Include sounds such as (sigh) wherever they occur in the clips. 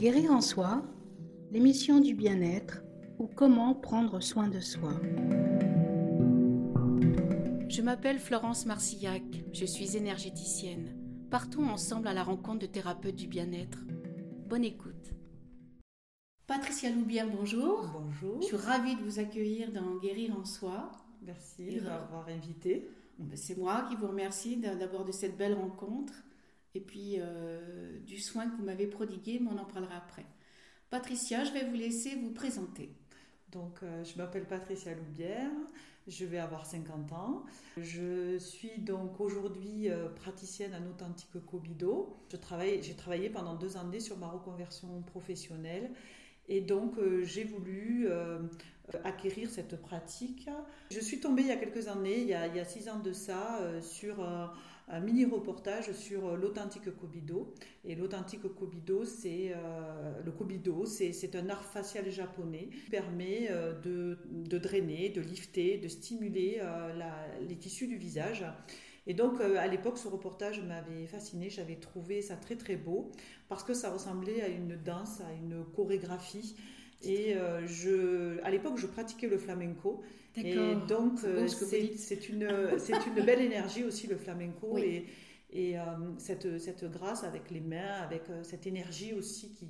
Guérir en soi, l'émission du bien-être ou comment prendre soin de soi. Je m'appelle Florence Marcillac, je suis énergéticienne. Partons ensemble à la rencontre de thérapeutes du bien-être. Bonne écoute. Patricia Loubière, bonjour. Bonjour. Je suis ravie de vous accueillir dans Guérir en soi. Merci de m'avoir invité. Ben, c'est moi qui vous remercie d'abord de cette belle rencontre et puis euh, du soin que vous m'avez prodigué, mais on en parlera après. Patricia, je vais vous laisser vous présenter. Donc, euh, je m'appelle Patricia Loubière, je vais avoir 50 ans. Je suis donc aujourd'hui euh, praticienne en authentique travaille, j'ai travaillé pendant deux années sur ma reconversion professionnelle et donc j'ai voulu acquérir cette pratique. Je suis tombée il y a quelques années, il y a, il y a six ans de ça, sur un mini reportage sur euh, l'authentique Kobido. Et l'authentique Kobido, c'est euh, le Kobido, c'est un art facial japonais qui permet euh, de, de, drainer, de lifter, de stimuler les tissus du visage. Et donc, à l'époque, ce reportage m'avait fasciné. J'avais trouvé ça très, très beau parce que ça ressemblait à une danse, à une chorégraphie. Et je, à l'époque, je pratiquais le flamenco. Et donc, euh, c'est une, une belle énergie aussi, le flamenco. Et, et euh, cette, cette grâce avec les mains, avec euh, cette énergie aussi qui,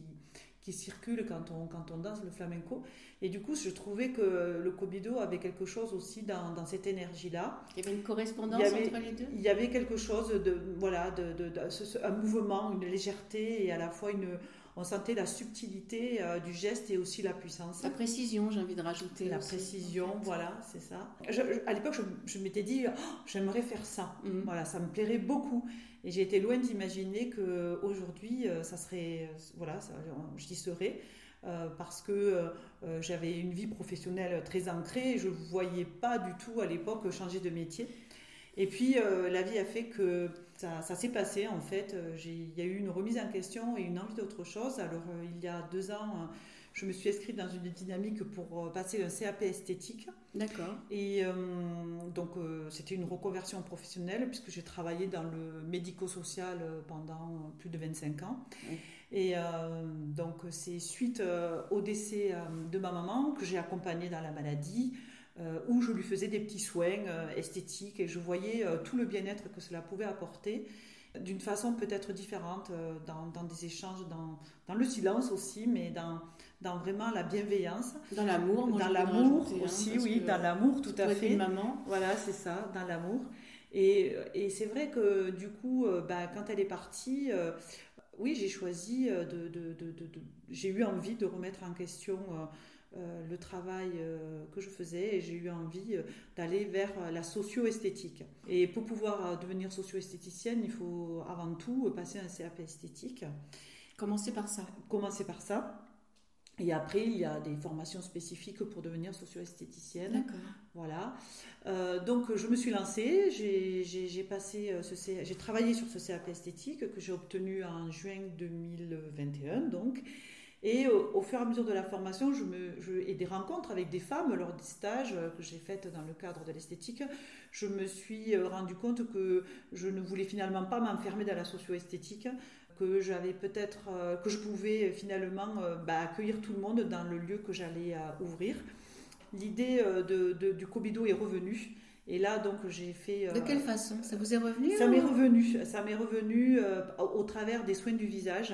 qui circule quand on, quand on danse le flamenco. Et du coup, je trouvais que le Kobido avait quelque chose aussi dans, dans cette énergie-là. Il y avait une correspondance entre les deux? Il y avait quelque chose de, voilà, de, de, de, un mouvement, une légèreté et à la fois une, on sentait la subtilité euh, du geste et aussi la puissance. La précision, j'ai envie de rajouter. La précision, voilà, c'est ça. à l'époque, je, m'étais dit, oh, j'aimerais faire ça. Mhm. Voilà, ça me plairait beaucoup. Et j'ai été loin d'imaginer que aujourd'hui, euh, ça serait, euh, voilà, ça, j'y serais. parce que j'avais une vie professionnelle très ancrée et je ne voyais pas du tout à l'époque changer de métier. Et puis la vie a fait que ça, s'est passé en fait. Euh, il y a eu une remise en question et une envie d'autre chose. Alors euh, il y a deux ans, euh, je me suis inscrite dans une dynamique pour passer un CAP esthétique. D'accord. Et donc c'était une reconversion professionnelle puisque j'ai travaillé dans le médico-social pendant plus de 25 ans. Et donc c'est suite au décès de ma maman que j'ai accompagnée dans la maladie. Euh, où je lui faisais des petits soins euh, esthétiques et je voyais euh, tout le bien-être que cela pouvait apporter d'une façon peut-être différente dans, des échanges, dans, dans, le silence aussi, mais dans, dans vraiment la bienveillance. Dans l'amour, Dans l'amour hein, aussi, oui, dans l'amour, tout à fait. maman. Voilà, c'est ça, dans l'amour. Et, et c'est vrai que du coup, bah, quand elle est partie, oui, j'ai choisi de, de, de, de j'ai eu envie de remettre en question euh, le travail euh, que je faisais et j'ai eu envie euh, d'aller vers la socio-esthétique. Et pour pouvoir devenir socio-esthéticienne, il faut avant tout passer un CAP esthétique. Commencer par ça. Commencer par ça. Et après, il y a des formations spécifiques pour devenir socio-esthéticienne. D'accord. Voilà. donc, je me suis lancée. J'ai passé ce j'ai travaillé sur ce CAP esthétique que j'ai obtenu en juin 2021. Donc, et au, fur et à mesure de la formation, je me, je, et des rencontres avec des femmes lors des stages que j'ai faites dans le cadre de l'esthétique, je me suis euh, rendu compte que je ne voulais finalement pas m'enfermer dans la socio-esthétique, que j'avais peut-être, euh, que je pouvais finalement euh, bah, accueillir tout le monde dans le lieu que j'allais ouvrir. L'idée de, du Cobido est revenue. Et là, donc, j'ai fait. de quelle façon? Ça vous est revenu Ça m'est revenu. Ça m'est revenu au travers des soins du visage.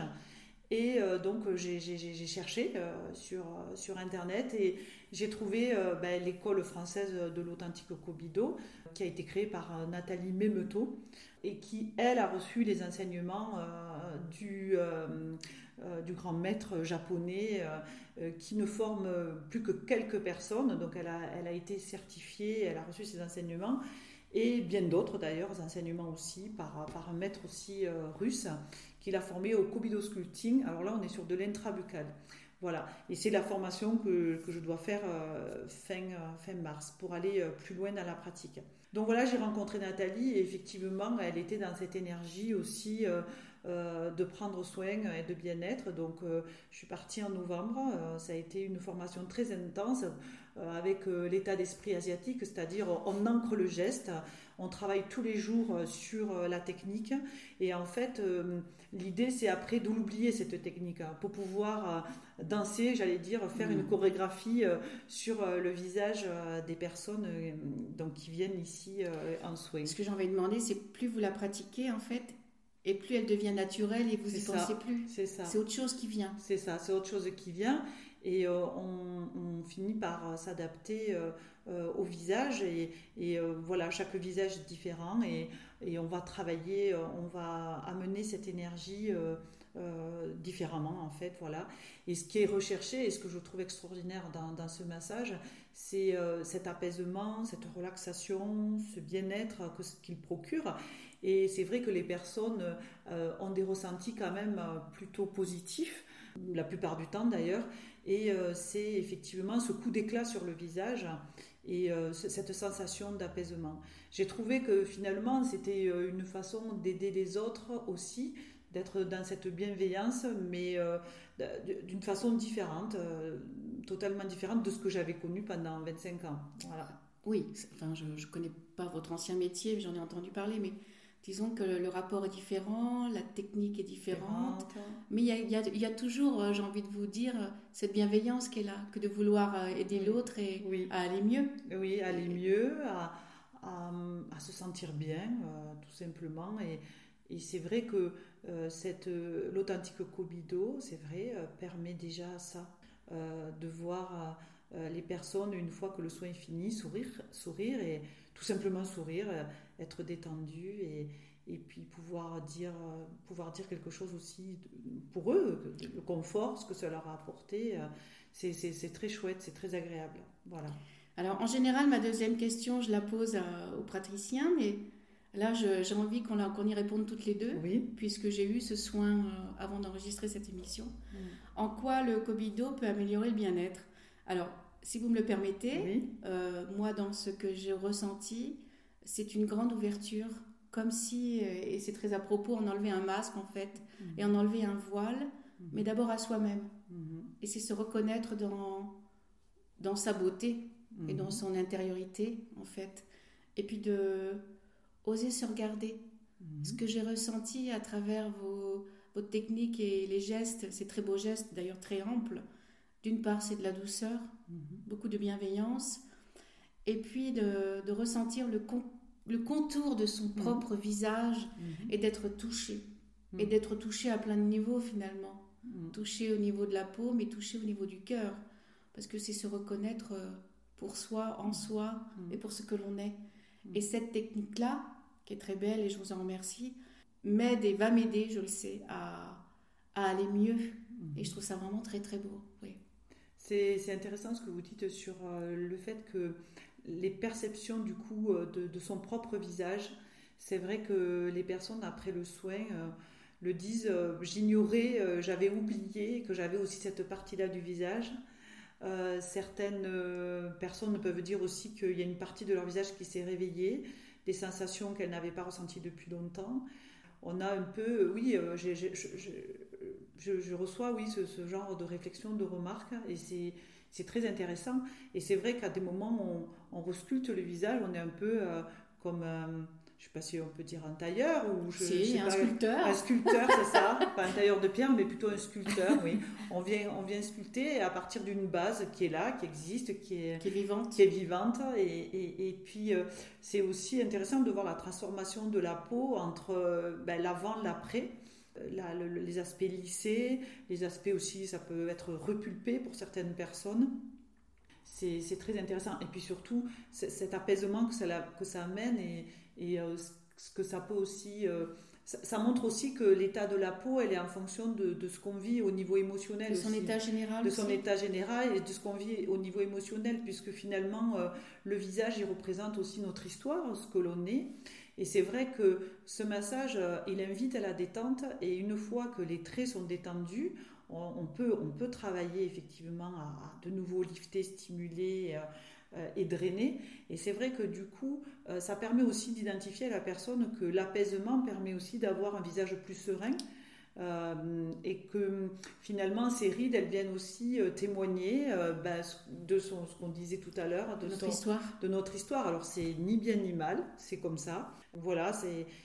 Et euh, donc euh, j'ai cherché euh, sur, Internet et j'ai trouvé ben, l'école française de l'authentique Kobido qui a été créée par Nathalie Memeto et qui, elle, a reçu les enseignements du, grand maître japonais qui ne forme plus que quelques personnes. Donc elle a, été certifiée, elle a reçu ses enseignements et bien d'autres d'ailleurs, enseignements aussi par un maître aussi russe qu'il a formé au Kobido Sculpting. Alors là, on est sur de l'intrabucal. Voilà, et c'est la formation que, que, je dois faire euh, fin, euh, fin mars pour aller euh, plus loin dans la pratique. Donc voilà, j'ai rencontré Nathalie et effectivement, elle était dans cette énergie aussi de prendre soin et de bien-être. Donc je suis partie en novembre, ça a été une formation très intense avec l'état d'esprit asiatique, c'est-à-dire on ancre le geste, on travaille tous les jours sur la technique. Et en fait, l'idée, c'est après de l'oublier, cette technique, hein, pour pouvoir danser, j'allais dire, faire une mm. chorégraphie sur le visage des personnes donc, qui viennent ici en soins. Ce que j'ai envie de demander, c'est plus vous la pratiquez, en fait, et plus elle devient naturelle et vous n'y pensez plus. C'est ça. C'est autre chose qui vient. C'est ça, c'est autre chose qui vient. Et euh, on, finit par euh, s'adapter euh, au visage. Et, voilà, chaque visage est différent. Et, on va travailler, on va amener cette énergie différemment, en fait. Voilà. Et ce qui est recherché, et ce que je trouve extraordinaire dans, ce massage, c'est cet apaisement, cette relaxation, ce bien-être qu'il procure. Et c'est vrai que les personnes ont des ressentis quand même plutôt positifs, la plupart du temps d'ailleurs. Et euh, c'est effectivement ce coup d'éclat sur le visage et cette sensation d'apaisement. J'ai trouvé que finalement c'était une façon d'aider les autres aussi, d'être dans cette bienveillance, mais d'une façon différente, totalement différente de ce que j'avais connu pendant 25 ans. Voilà. Oui, enfin, je ne connais pas votre ancien métier, j'en ai entendu parler, mais disons que le rapport est différent, la technique est différente, mais il y a, toujours, euh, j'ai envie de vous dire, cette bienveillance qui est là, que de vouloir euh, aider l'autre et à aller mieux. Oui, aller mieux, à, se sentir bien, euh, tout simplement. Et, c'est vrai que cette l'authentique Cobido, c'est vrai, permet déjà ça, de voir les personnes une fois que le soin est fini, sourire, sourire et tout simplement sourire, être détendu et, et puis pouvoir dire, euh, pouvoir dire quelque chose aussi pour eux, le confort, ce que ça leur a apporté. Euh, c'est très chouette, c'est très agréable. Voilà. Alors en général, ma deuxième question, je la pose aux praticiens, mais là j'ai envie qu'on y réponde toutes les deux, oui. puisque j'ai eu ce soin avant d'enregistrer cette émission. Mm. En quoi le Cobido peut améliorer le bien-être? Alors si vous me le permettez, euh, moi, dans ce que j'ai ressenti, c'est une grande ouverture, comme si, euh, et c'est très à propos, on enlevait un masque en fait, mhm. et on enlevait un voile, mhm. mais d'abord à soi-même. Mhm. Et c'est se reconnaître dans, dans sa beauté et dans son intériorité en fait. Et puis de oser se regarder. Ce que j'ai ressenti à travers vos, votre technique et les gestes, ces très beaux gestes, d'ailleurs très amples, d'une part, c'est de la douceur, beaucoup de bienveillance, et puis de, ressentir le, le, contour de son mhm. propre visage mhm. et d'être touché. Et d'être touché à plein de niveaux finalement. Touché au niveau de la peau, mais touché au niveau du cœur. Parce que c'est se reconnaître euh, pour soi, en soi, et pour ce que l'on est. Et cette technique-là, qui est très belle, et je vous en remercie, m'aide et va m'aider, je le sais, à, à aller mieux. Et je trouve ça vraiment très très beau. Oui. C'est intéressant ce que vous dites sur euh, le fait que les perceptions du coup euh, de, son propre visage, c'est vrai que les personnes après le soin euh, le disent, j'ignorais, j'avais oublié que j'avais aussi cette partie-là du visage. certaines personnes peuvent dire aussi qu'il y a une partie de leur visage qui s'est réveillée, des sensations qu'elles n'avaient pas ressenties depuis longtemps. On a un peu, oui, je, reçois, oui, ce, genre de réflexion, de remarques, et c'est très intéressant. Et c'est vrai qu'à des moments, on, on resculpte le visage, on est un peu euh, comme, euh, je ne sais pas si on peut dire un tailleur ou je, si, un sculpteur. Un sculpteur, c'est ça. (laughs) Pas un tailleur de pierre, mais plutôt un sculpteur, oui. On vient, on vient sculpter à partir d'une base qui est là, qui existe, qui est, qui est vivante. Qui est vivante. Et, et, puis, euh, c'est aussi intéressant de voir la transformation de la peau entre ben, l'avant, l'après les aspects lissés, les aspects aussi, ça peut être repulpé pour certaines personnes. C'est très intéressant. Et puis surtout, cet apaisement que ça, que ça amène et, et euh, ce que ça peut aussi... Euh, ça, montre aussi que l'état de la peau, elle est en fonction de, ce qu'on vit au niveau émotionnel. De son état général. De son état général et de ce qu'on vit au niveau émotionnel, puisque finalement, euh, le visage, il représente aussi notre histoire, ce que l'on est. Et c'est vrai que ce massage, euh, il invite à la détente et une fois que les traits sont détendus, on, peut, on peut travailler effectivement à, de nouveau lifter, stimuler euh, euh, et drainer. Et c'est vrai que du coup, ça permet aussi d'identifier à la personne que l'apaisement permet aussi d'avoir un visage plus serein. Et que finalement ces rides, elles viennent aussi témoigner ben, de ce qu'on disait tout à l'heure, de, notre histoire. De notre histoire. Alors c'est ni bien ni mal, c'est comme ça. Voilà,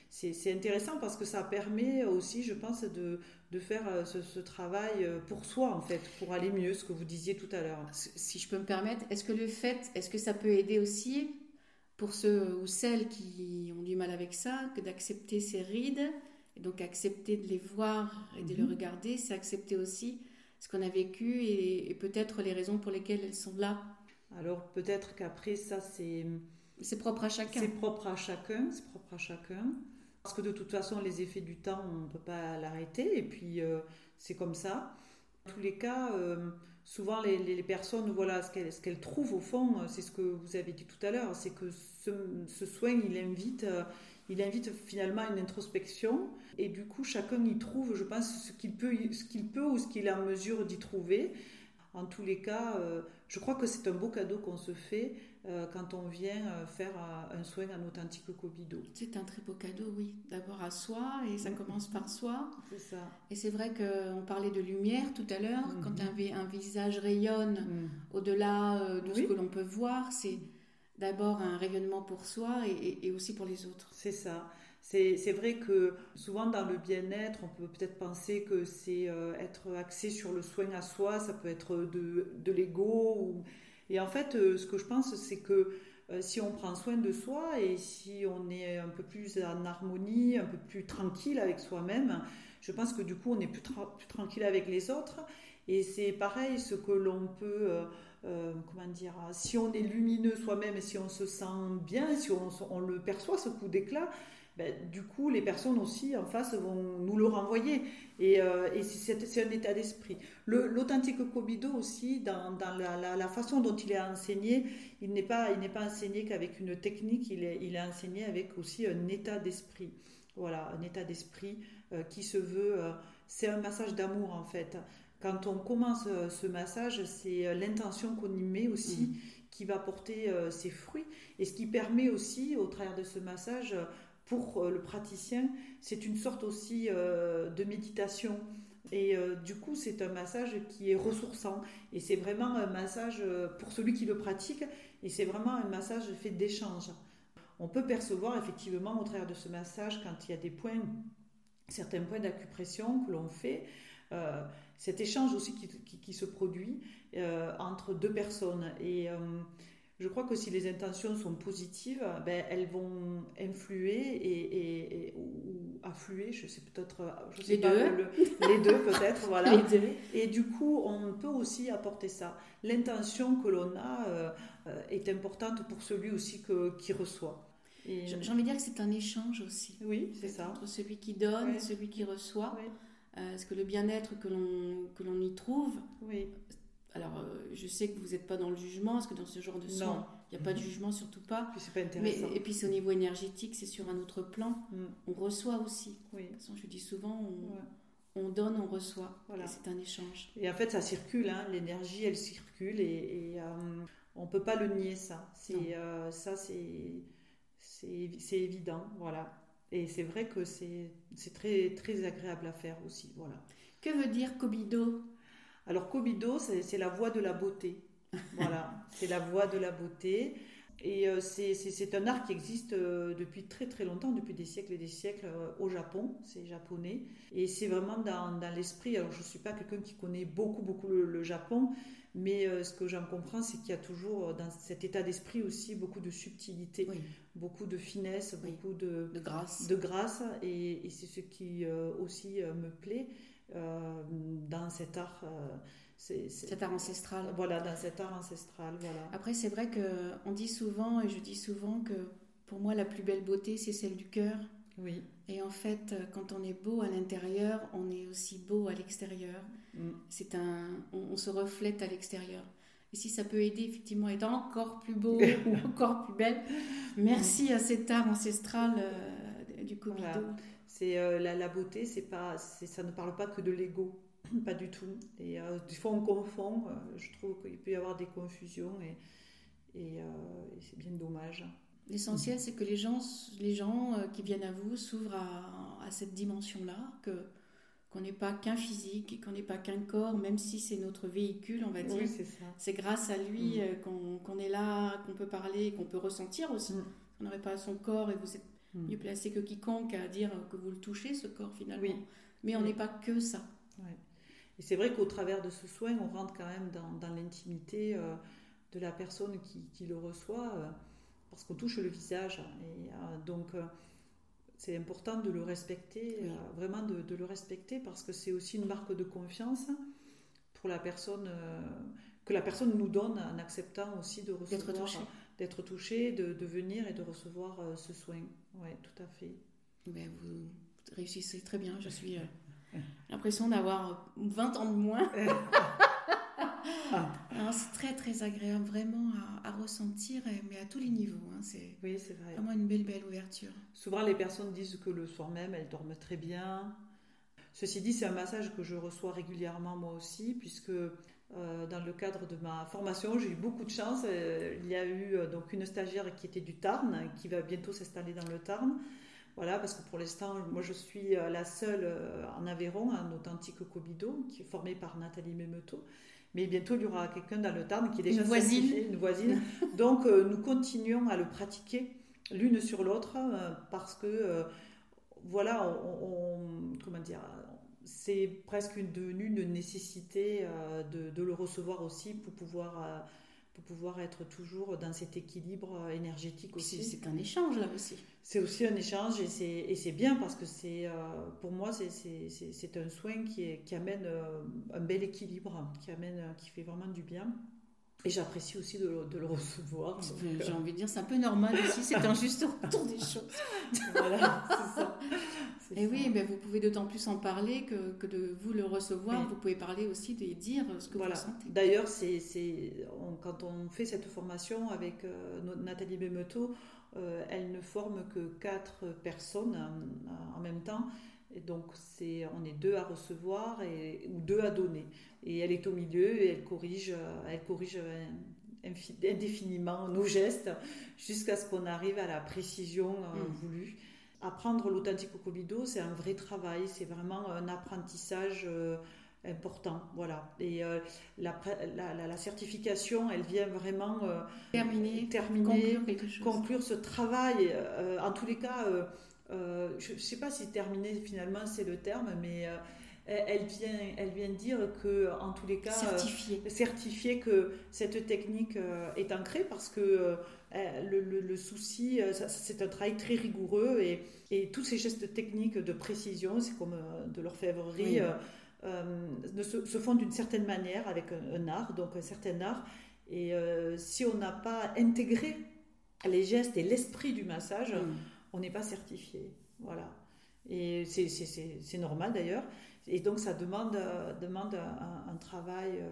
c'est intéressant parce que ça permet aussi, je pense, de, de faire euh, ce, travail euh, pour soi, en fait, pour aller mieux, ce que vous disiez tout à l'heure. Si je peux me permettre, est-ce que le fait, est-ce que ça peut aider aussi pour ceux ou celles qui ont du mal avec ça, que d'accepter ces rides, et donc accepter de les voir et de les mhm. regarder, c'est accepter aussi ce qu'on a vécu et, peut-être les raisons pour lesquelles elles sont là. Alors peut-être qu'après ça, c'est... C'est propre à chacun. C'est propre à chacun, c'est propre à chacun. Parce que de toute façon, les effets du temps, on ne peut pas l'arrêter. Et puis, euh, c'est comme ça. En tous les cas, euh, souvent, les, personnes, voilà, ce qu'elles, trouvent au fond, euh, c'est ce que vous avez dit tout à l'heure, c'est que ce, soin, il invite, il invite finalement à une introspection. Et du coup, chacun y trouve, je pense, ce qu'il peut, ce qu'il peut ou ce qu'il est en mesure d'y trouver. En tous les cas, je crois que c'est un beau cadeau qu'on se fait euh, quand on vient euh, faire euh, un soin en authentique cobido. C'est un très beau cadeau, oui. D'abord à soi, et ça commence par soi. C'est ça. Et c'est vrai qu'on parlait de lumière tout à l'heure. Mhm. Quand un, un, visage rayonne mhm. au-delà de ce que l'on peut voir, c'est d'abord un rayonnement pour soi et, aussi pour les autres. C'est ça. C'est vrai que souvent dans le bien-être, on peut peut-être penser que c'est être axé sur le soin à soi, ça peut être de, de l'ego et en fait, euh, ce que je pense, c'est que euh, si on prend soin de soi et si on est un peu plus en harmonie, un peu plus tranquille avec soi-même, je pense que du coup, on est plus, tranquille avec les autres. Et c'est pareil, ce que l'on peut, euh, comment dire, si on est lumineux soi-même et si on se sent bien, si on le perçoit, ce coup d'éclat, ben, du coup, les personnes aussi en face vont nous le renvoyer. Et, euh, c'est un état d'esprit. L'authentique Kobido aussi, dans, la, façon dont il est enseigné, il n'est pas, pas enseigné qu'avek une technique, il est, il est enseigné avec aussi un état d'esprit. Voilà, un état d'esprit euh, qui se veut. C'est un massage d'amour en fait. Quand on commence ce massage, c'est l'intention qu'on y met aussi mmh. qui va porter ses fruits et ce qui permet aussi, au travers de ce massage, pour euh, le praticien, c'est une sorte aussi euh, de méditation. Et euh, du coup, c'est un massage qui est ressourçant. Et c'est vraiment un massage pour celui qui le pratique. Et c'est vraiment un massage fait d'échange. On peut percevoir effectivement au travers de ce massage, quand il y a des points, certains points d'acupression que l'on fait, cet échange aussi qui, se produit entre deux personnes. Et je crois que si les intentions sont positives, ben, elles vont influer et, ou affluer, je sais peut-être, je sais les, pas, deux. les deux peut-être, (laughs) voilà. Et du coup, on peut aussi apporter ça. L'intention que l'on a euh, est importante pour celui aussi que, qui reçoit. J'ai envie de dire que c'est un échange aussi. Oui, c'est ça. Entre celui qui donne et celui qui reçoit. Oui. Euh, ce que le bien-être que l'on y trouve, oui. Alors, euh, je sais que vous n'êtes pas dans le jugement, parce que dans ce genre de soins, il n'y a pas de mhm. jugement, surtout pas. Puis pas intéressant. Mais, et puis c'est au niveau énergétique, c'est sur un autre plan. Mm. On reçoit aussi. Oui. De toute façon, je dis souvent, on, donne, on reçoit. Voilà. C'est un échange. Et en fait, ça circule, hein. l'énergie, elle circule, et, et euh, on ne peut pas le nier, ça. C'est, euh, ça, c'est, évident, voilà. Et c'est vrai que c'est, très, très agréable à faire aussi, voilà. Que veut dire Kobido? Alors Kobido, c'est la voie de la beauté. (laughs) Voilà, c'est la voie de la beauté. Et euh, c'est un art qui existe euh, depuis très très longtemps, depuis des siècles et des siècles euh, au Japon, c'est japonais. Et c'est vraiment dans, l'esprit, alors je ne suis pas quelqu'un qui connaît beaucoup beaucoup le, Japon, mais ce que j'en comprends, c'est qu'il y a toujours dans cet état d'esprit aussi beaucoup de subtilité, beaucoup de finesse, beaucoup de, de grâce. De grâce et, et c'est ce qui aussi me plaît. Euh, dans cet art. Euh, cet art ancestral. Voilà, dans cet art ancestral. Voilà. Après, c'est vrai qu'on dit souvent, et je dis souvent que pour moi, la plus belle beauté, c'est celle du cœur. Oui. Et en fait, quand on est beau à l'intérieur, on est aussi beau à l'extérieur. Mm. C'est un, on, se reflète à l'extérieur. Et si ça peut aider effectivement à être encore plus beau (laughs) ou encore plus belle, merci à cet art ancestral euh, du Covido. C'est euh, la, beauté, c'est pas, ça ne parle pas que de l'ego, (clears throat) pas du tout. Et euh, des fois on confond. Euh, je trouve qu'il peut y avoir des confusions et, et, c'est bien dommage. L'essentiel, c'est que les gens, les gens qui viennent à vous s'ouvrent à, cette dimension-là, que qu'on n'est pas qu'un physique, qu'on n'est pas qu'un corps, même si c'est notre véhicule, on va dire. c'est grâce à lui mm. euh, qu'on est là, qu'on peut parler, qu'on peut ressentir aussi. Mm. On n'aurait pas son corps et vous êtes mm. mieux placé que quiconque à dire que vous le touchez, ce corps finalement. Mais on n'est pas que ça. Et c'est vrai qu'au travers de ce soin, on rentre quand même dans, l'intimité euh, de la personne qui, le reçoit, euh, parce qu'on touche le visage. Et donc c'est important de le respecter, euh, vraiment de, le respecter parce que c'est aussi une marque de confiance pour la personne, euh, que la personne nous donne en acceptant aussi de recevoir, d'être touché, de, de, venir et de recevoir euh, ce soin. Oui, tout à fait. Ben, vous réussissez très bien. Je suis l'impression d'avoir 20 ans de moins. (laughs) (laughs) Ah. c'est très très agréable vraiment à, ressentir, mais à tous les niveaux. Hein. C'est oui, c'est vrai. vraiment une belle belle ouverture. Souvent les personnes disent que le soir même elles dorment très bien. Ceci dit, c'est un massage que je reçois régulièrement moi aussi, puisque euh, dans le cadre de ma formation, j'ai eu beaucoup de chance. Euh, il y a eu euh, donc une stagiaire qui était du Tarn, qui va bientôt s'installer dans le Tarn. Voilà, parce que pour l'instant, moi je suis la seule en Aveyron, un authentique Cobido, qui est formé par Nathalie Memeto. Mais bientôt, il y aura quelqu'un dans le Tarn qui est déjà une voisine. une (laughs) voisine. Donc, euh, nous continuons à le pratiquer l'une sur l'autre euh, parce que, euh, voilà, on, comment dire, c'est presque devenu une nécessité de, de, le recevoir aussi pour pouvoir pour pouvoir être toujours dans cet équilibre euh, énergétique aussi. C'est un échange là aussi. C'est aussi un échange et c'est bien parce que c'est euh, pour moi c'est un soin qui, est, qui amène euh, un bel équilibre, qui amène qui fait vraiment du bien. Et j'apprécie aussi de, de, le recevoir. J'ai envie de dire, c'est un peu normal aussi, c'est un juste retour des choses. (laughs) voilà, c'est ça. Et oui, mais vous pouvez d'autant plus en parler que, que, de vous le recevoir. Vous pouvez parler aussi et dire ce que vous ressentez. D'ailleurs, c'est, quand on fait cette formation avec euh, Nathalie Bemeto, euh, elle ne forme que quatre personnes en même temps. Et donc, c'est, on est deux à recevoir et, ou deux à donner. Et elle est au milieu et elle corrige, elle corrige indéfiniment nos gestes jusqu'à ce qu'on arrive à la précision mm. voulue apprendre l'authentique Cobido, c'est un vrai travail, c'est vraiment un apprentissage euh, important. Voilà. Et euh, la, la, certification, elle vient vraiment euh, terminer, terminer conclure, ce travail. en tous les cas, je ne sais pas si terminer finalement c'est le terme, mais elle vient, elle vient dire que, en tous les cas, certifier, certifier que cette technique est ancrée parce que euh, le, souci, euh, c'est un travail très rigoureux et, et, tous ces gestes techniques de précision, c'est comme euh, de l'orfèvrerie, se, font d'une certaine manière avec un, art, donc un certain art. Et si on n'a pas intégré les gestes et l'esprit du massage, on n'est pas certifié. Voilà. Et c'est normal d'ailleurs. Et donc ça demande, demande un, travail,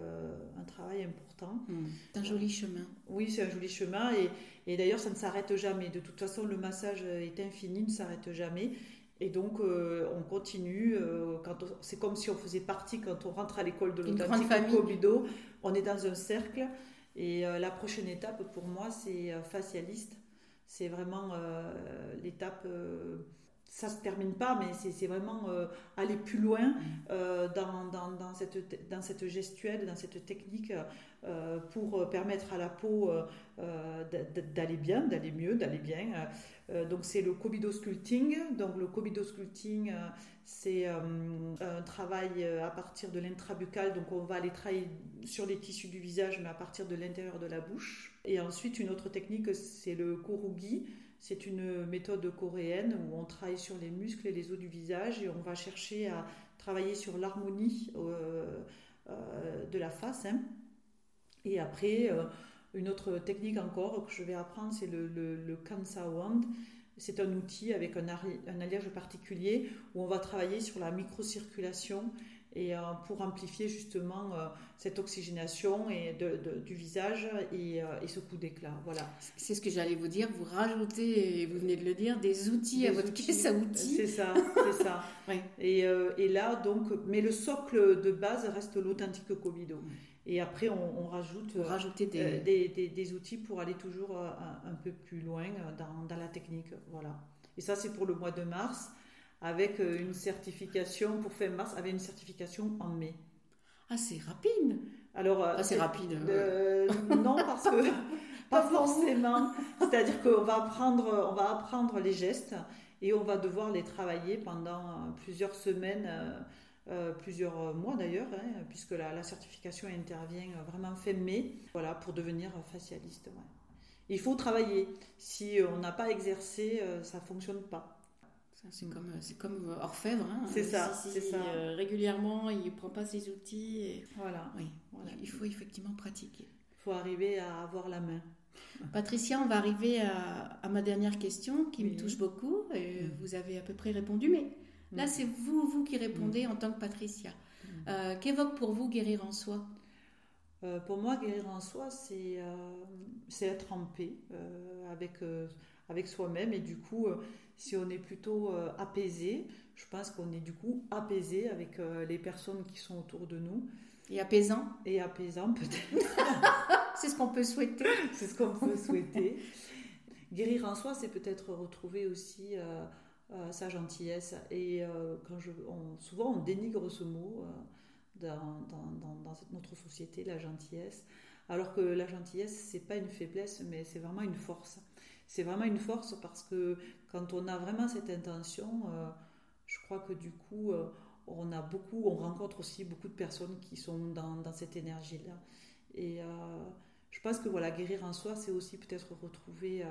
un travail important. Mm. C'est un joli chemin. Oui, c'est un joli chemin. Et, et d'ailleurs, ça ne s'arrête jamais. De toute façon, le massage est infini, ne s'arrête jamais. Et donc, euh, on continue. Euh, c'est comme si on faisait partie, quand on rentre à l'école de l'authentique Cobido, on est dans un cercle. Et euh, la prochaine étape, pour moi, c'est facialiste. C'est vraiment l'étape ça se termine pas, mais c'est vraiment euh, aller plus loin mm. euh, dans, dans, dans, cette, dans cette gestuelle, dans cette technique euh, pour permettre à la peau d'aller bien, d'aller mieux, d'aller bien. donc c'est le Kobido Sculpting. Donc le Kobido Sculpting, c'est un travail à partir de l'intrabuccal. Donc on va aller travailler sur les tissus du visage, mais à partir de l'intérieur de la bouche. Et ensuite une autre technique, c'est le Korugi. C'est une méthode coréenne où on travaille sur les muscles et les os du visage et on va chercher à travailler sur l'harmonie euh, euh, de la face. Hein. Et après, euh, une autre technique encore que je vais apprendre, c'est le, le, Kansa Wand. C'est un outil avec un, un, alliage particulier où on va travailler sur la microcirculation et euh, pour amplifier justement euh, cette oxygénation et du visage et, euh, et, ce coup d'éclat. Voilà. C'est ce que j'allais vous dire. Vous rajoutez, et vous venez de le dire, des outils à votre caisse à outils. C'est ça, c'est ça. (laughs) et, et, là, donc, mais le socle de base reste l'authentique Covido. Et après, on, rajoute rajouter des... Des, des... outils pour aller toujours un, un peu plus loin dans, dans, la technique. Voilà. Et ça, c'est pour le mois de mars. Avec une certification pour fin mars, avec une certification en mai. Ah, c'est rapide. Alors, ah, c'est rapide. (laughs) non, parce que (laughs) pas forcément. C'est-à-dire qu'on va apprendre, on va apprendre les gestes et on va devoir les travailler pendant plusieurs semaines. Euh, plusieurs mois d'ailleurs, hein, puisque la, certification intervient vraiment fin mai, voilà, pour devenir facialiste. Il faut travailler. Si on n'a pas exercé, euh, ça ne fonctionne pas. C'est comme, c'est comme orfèvre. Hein. C'est ça, c'est ça. Euh, régulièrement, il ne prend pas ses outils. Et... Voilà. Oui, Il faut effectivement pratiquer. Il faut arriver à avoir la main. (laughs) Patricia, on va arriver à, ma dernière question qui me touche beaucoup. Et mm. Vous avez à peu près répondu, mais Là, mm. c'est vous, vous qui répondez mm. en tant que Patricia. Euh, qu'évoque pour vous guérir en soi? Euh, Pour moi, guérir en soi, c'est euh, être en paix avec, avec soi-même. Et du coup, si on est plutôt apaisé, je pense qu'on est du coup apaisé avec les personnes qui sont autour de nous. Et apaisant Et apaisant, peut-être. (laughs) c'est ce qu'on peut souhaiter. (laughs) c'est ce qu'on peut souhaiter. Guérir en soi, c'est peut-être retrouver aussi euh, sa gentillesse. Et euh, quand je, souvent, on dénigre ce mot euh, dans, dans, dans, notre société, la gentillesse. Alors que la gentillesse, c'est pas une faiblesse, mais c'est vraiment une force. C'est vraiment une force parce que quand on a vraiment cette intention, je crois que du coup, on a beaucoup, on rencontre aussi beaucoup de personnes qui sont dans, cette énergie-là. Et je pense que voilà, guérir en soi, c'est aussi peut-être retrouver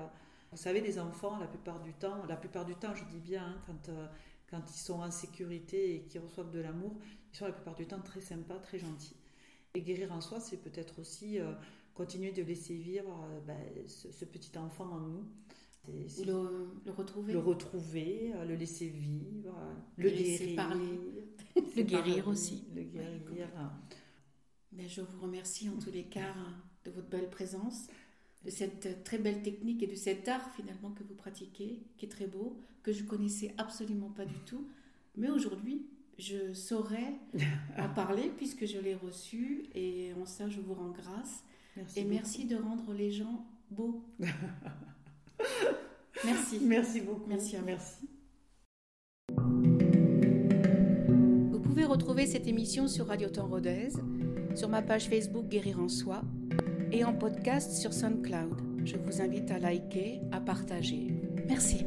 vous savez, les enfants, la plupart du temps, la plupart du temps, je dis bien, hein, quand, euh, quand ils sont en sécurité et qu'ils reçoivent de l'amour, ils sont la plupart du temps très sympas, très gentils. Et guérir en soi, c'est peut-être aussi euh, continuer de laisser vivre euh, ben, ce, petit enfant en nous. Le, le, retrouver. Le retrouver, le laisser vivre, le, guérir. parler. (laughs) le guérir aussi. Le guérir. Ben, je vous remercie en tous les cas (laughs) de votre belle présence de cette très belle technique et de cet art finalement que vous pratiquez, qui est très beau, que je connaissais absolument pas du tout. Mais aujourd'hui, je saurais (laughs) en parler puisque je l'ai reçu et en ça, je vous rends grâce. Et merci de rendre les gens beaux. (laughs) merci. Merci beaucoup. Merci à Merci. Vous pouvez retrouver cette émission sur Radio Temps Rodez, sur ma page Facebook Guérir en Soi et en podcast sur SoundCloud. Je vous invite à liker, à partager. Merci.